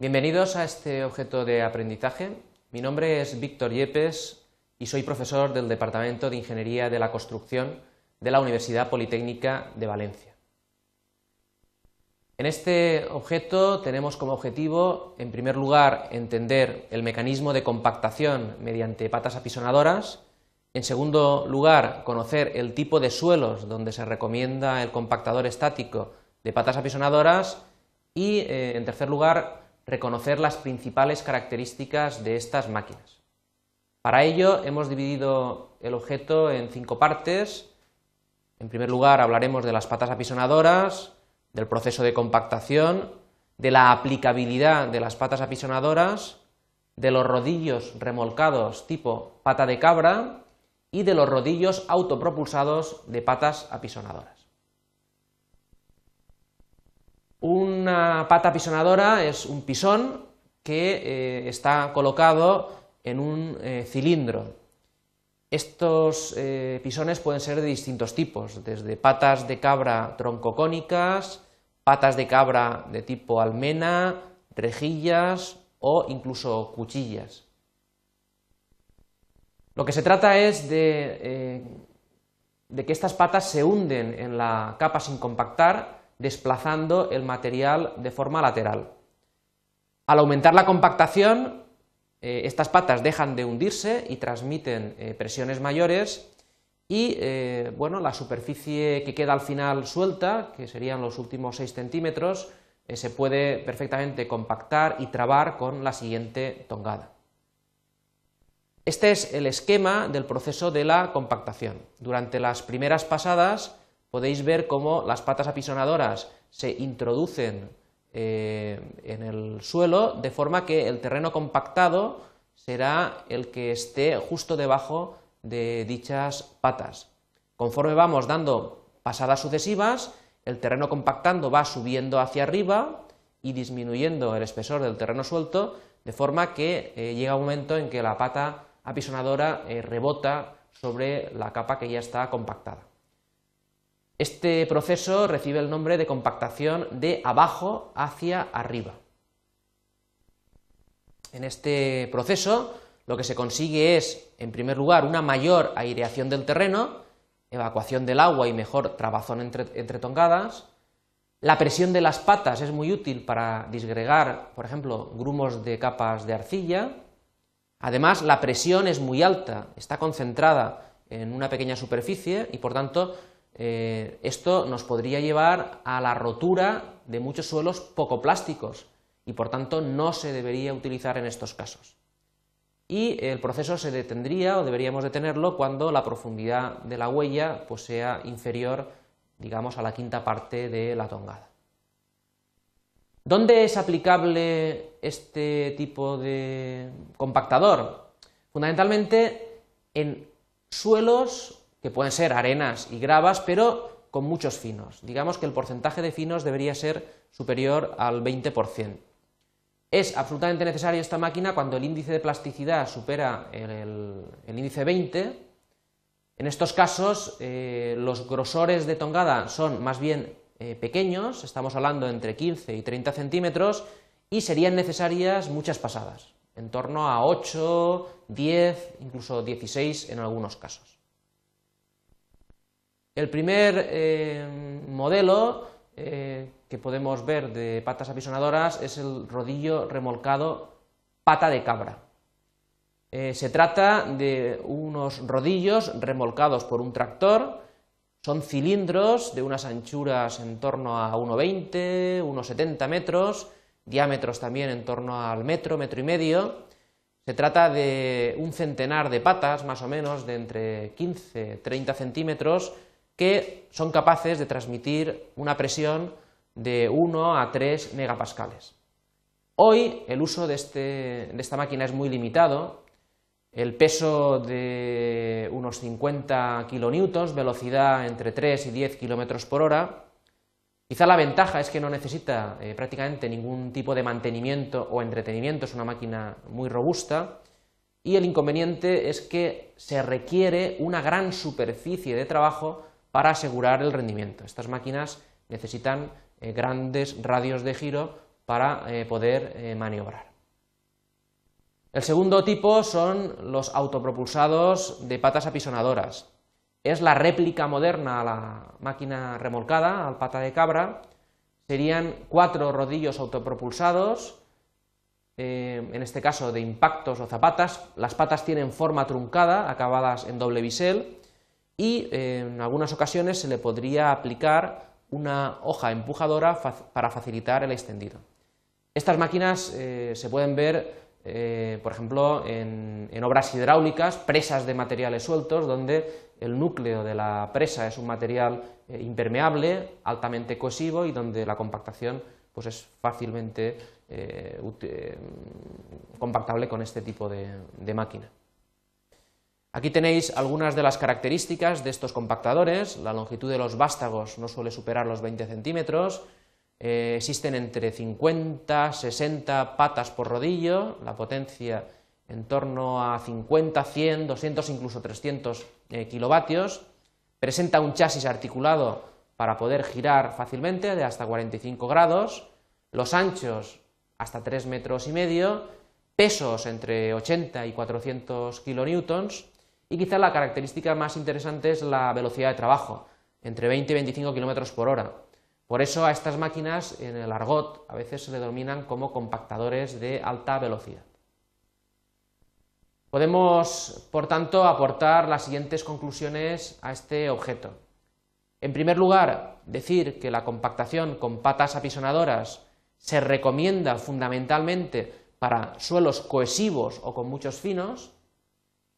Bienvenidos a este objeto de aprendizaje. Mi nombre es Víctor Yepes y soy profesor del Departamento de Ingeniería de la Construcción de la Universidad Politécnica de Valencia. En este objeto tenemos como objetivo, en primer lugar, entender el mecanismo de compactación mediante patas apisonadoras, en segundo lugar, conocer el tipo de suelos donde se recomienda el compactador estático de patas apisonadoras y, eh, en tercer lugar, reconocer las principales características de estas máquinas. Para ello hemos dividido el objeto en cinco partes. En primer lugar hablaremos de las patas apisonadoras, del proceso de compactación, de la aplicabilidad de las patas apisonadoras, de los rodillos remolcados tipo pata de cabra y de los rodillos autopropulsados de patas apisonadoras. Una pata pisonadora es un pisón que eh, está colocado en un eh, cilindro. Estos eh, pisones pueden ser de distintos tipos, desde patas de cabra troncocónicas, patas de cabra de tipo almena, rejillas o incluso cuchillas. Lo que se trata es de que estas patas se hunden en la capa sin compactar desplazando el material de forma lateral. Al aumentar la compactación, eh, estas patas dejan de hundirse y transmiten eh, presiones mayores y eh, bueno, la superficie que queda al final suelta, que serían los últimos 6 centímetros, se puede perfectamente compactar y trabar con la siguiente tongada. Este es el esquema del proceso de la compactación. Durante las primeras pasadas podéis ver cómo las patas apisonadoras se introducen eh, en el suelo de forma que el terreno compactado será el que esté justo debajo de dichas patas. Conforme vamos dando pasadas sucesivas, el terreno compactando va subiendo hacia arriba y disminuyendo el espesor del terreno suelto, de forma que eh, llega un momento en que la pata apisonadora eh, rebota sobre la capa que ya está compactada. Este proceso recibe el nombre de compactación de abajo hacia arriba. En este proceso lo que se consigue es, en primer lugar, una mayor aireación del terreno, evacuación del agua y mejor trabazón entre, tongadas. La presión de las patas es muy útil para disgregar, por ejemplo, grumos de capas de arcilla. Además, la presión es muy alta, está concentrada en una pequeña superficie y, por tanto, eh, esto nos podría llevar a la rotura de muchos suelos poco plásticos y por tanto no se debería utilizar en estos casos. Y el proceso se detendría o deberíamos detenerlo cuando la profundidad de la huella pues, sea inferior, digamos, a la quinta parte de la tongada. ¿Dónde es aplicable este tipo de compactador? Fundamentalmente en suelos que pueden ser arenas y gravas, pero con muchos finos. Digamos que el porcentaje de finos debería ser superior al 20%. Es absolutamente necesario esta máquina cuando el índice de plasticidad supera el, índice 20. En estos casos, eh, los grosores de tongada son más bien eh, pequeños, estamos hablando entre 15 y 30 centímetros, y serían necesarias muchas pasadas, en torno a 8, 10, incluso 16 en algunos casos. El primer eh, modelo eh, que podemos ver de patas apisonadoras es el rodillo remolcado pata de cabra. Eh, se trata de unos rodillos remolcados por un tractor, son cilindros de unas anchuras en torno a 1,20, 1,70 metros, diámetros también en torno al metro, metro y medio. Se trata de un centenar de patas, más o menos, de entre 15 30 centímetros, que son capaces de transmitir una presión de 1 a 3 megapascales. Hoy el uso este, de, esta máquina es muy limitado, el peso de unos 50 kilonewtons, velocidad entre 3 y 10 kilómetros por hora. Quizá la ventaja es que no necesita eh, prácticamente ningún tipo de mantenimiento o entretenimiento, es una máquina muy robusta. Y el inconveniente es que se requiere una gran superficie de trabajo para asegurar el rendimiento. Estas máquinas necesitan eh, grandes radios de giro para eh, poder eh, maniobrar. El segundo tipo son los autopropulsados de patas apisonadoras. Es la réplica moderna a la máquina remolcada, al pata de cabra. Serían cuatro rodillos autopropulsados, en este caso de impactos o zapatas. Las patas tienen forma truncada, acabadas en doble bisel, y en algunas ocasiones se le podría aplicar una hoja empujadora para facilitar el extendido. Estas máquinas eh, se pueden ver eh, por ejemplo, en, obras hidráulicas, presas de materiales sueltos, donde el núcleo de la presa es un material eh, impermeable, altamente cohesivo y donde la compactación pues, es fácilmente eh, compactable con este tipo de máquina. Aquí tenéis algunas de las características de estos compactadores. La longitud de los vástagos no suele superar los 20 centímetros, eh, existen entre 50, 60 patas por rodillo, la potencia en torno a 50, 100, 200, incluso 300 eh, kilovatios. Presenta un chasis articulado para poder girar fácilmente de hasta 45 grados, los anchos hasta 3 metros y medio, pesos entre 80 y 400 kilonewtons y quizá la característica más interesante es la velocidad de trabajo, entre 20 y 25 kilómetros por hora. Por eso a estas máquinas en el argot a veces se le denominan como compactadores de alta velocidad. Podemos, por tanto, aportar las siguientes conclusiones a este objeto. En primer lugar, decir que la compactación con patas apisonadoras se recomienda fundamentalmente para suelos cohesivos o con muchos finos.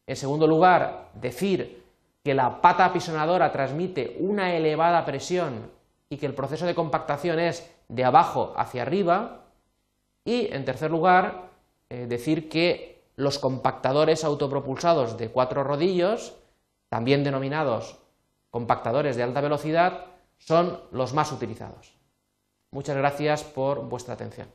En segundo lugar, decir que la pata apisonadora transmite una elevada presión y que el proceso de compactación es de abajo hacia arriba. Y, en tercer lugar, eh, decir que los compactadores autopropulsados de cuatro rodillos, también denominados compactadores de alta velocidad, son los más utilizados. Muchas gracias por vuestra atención.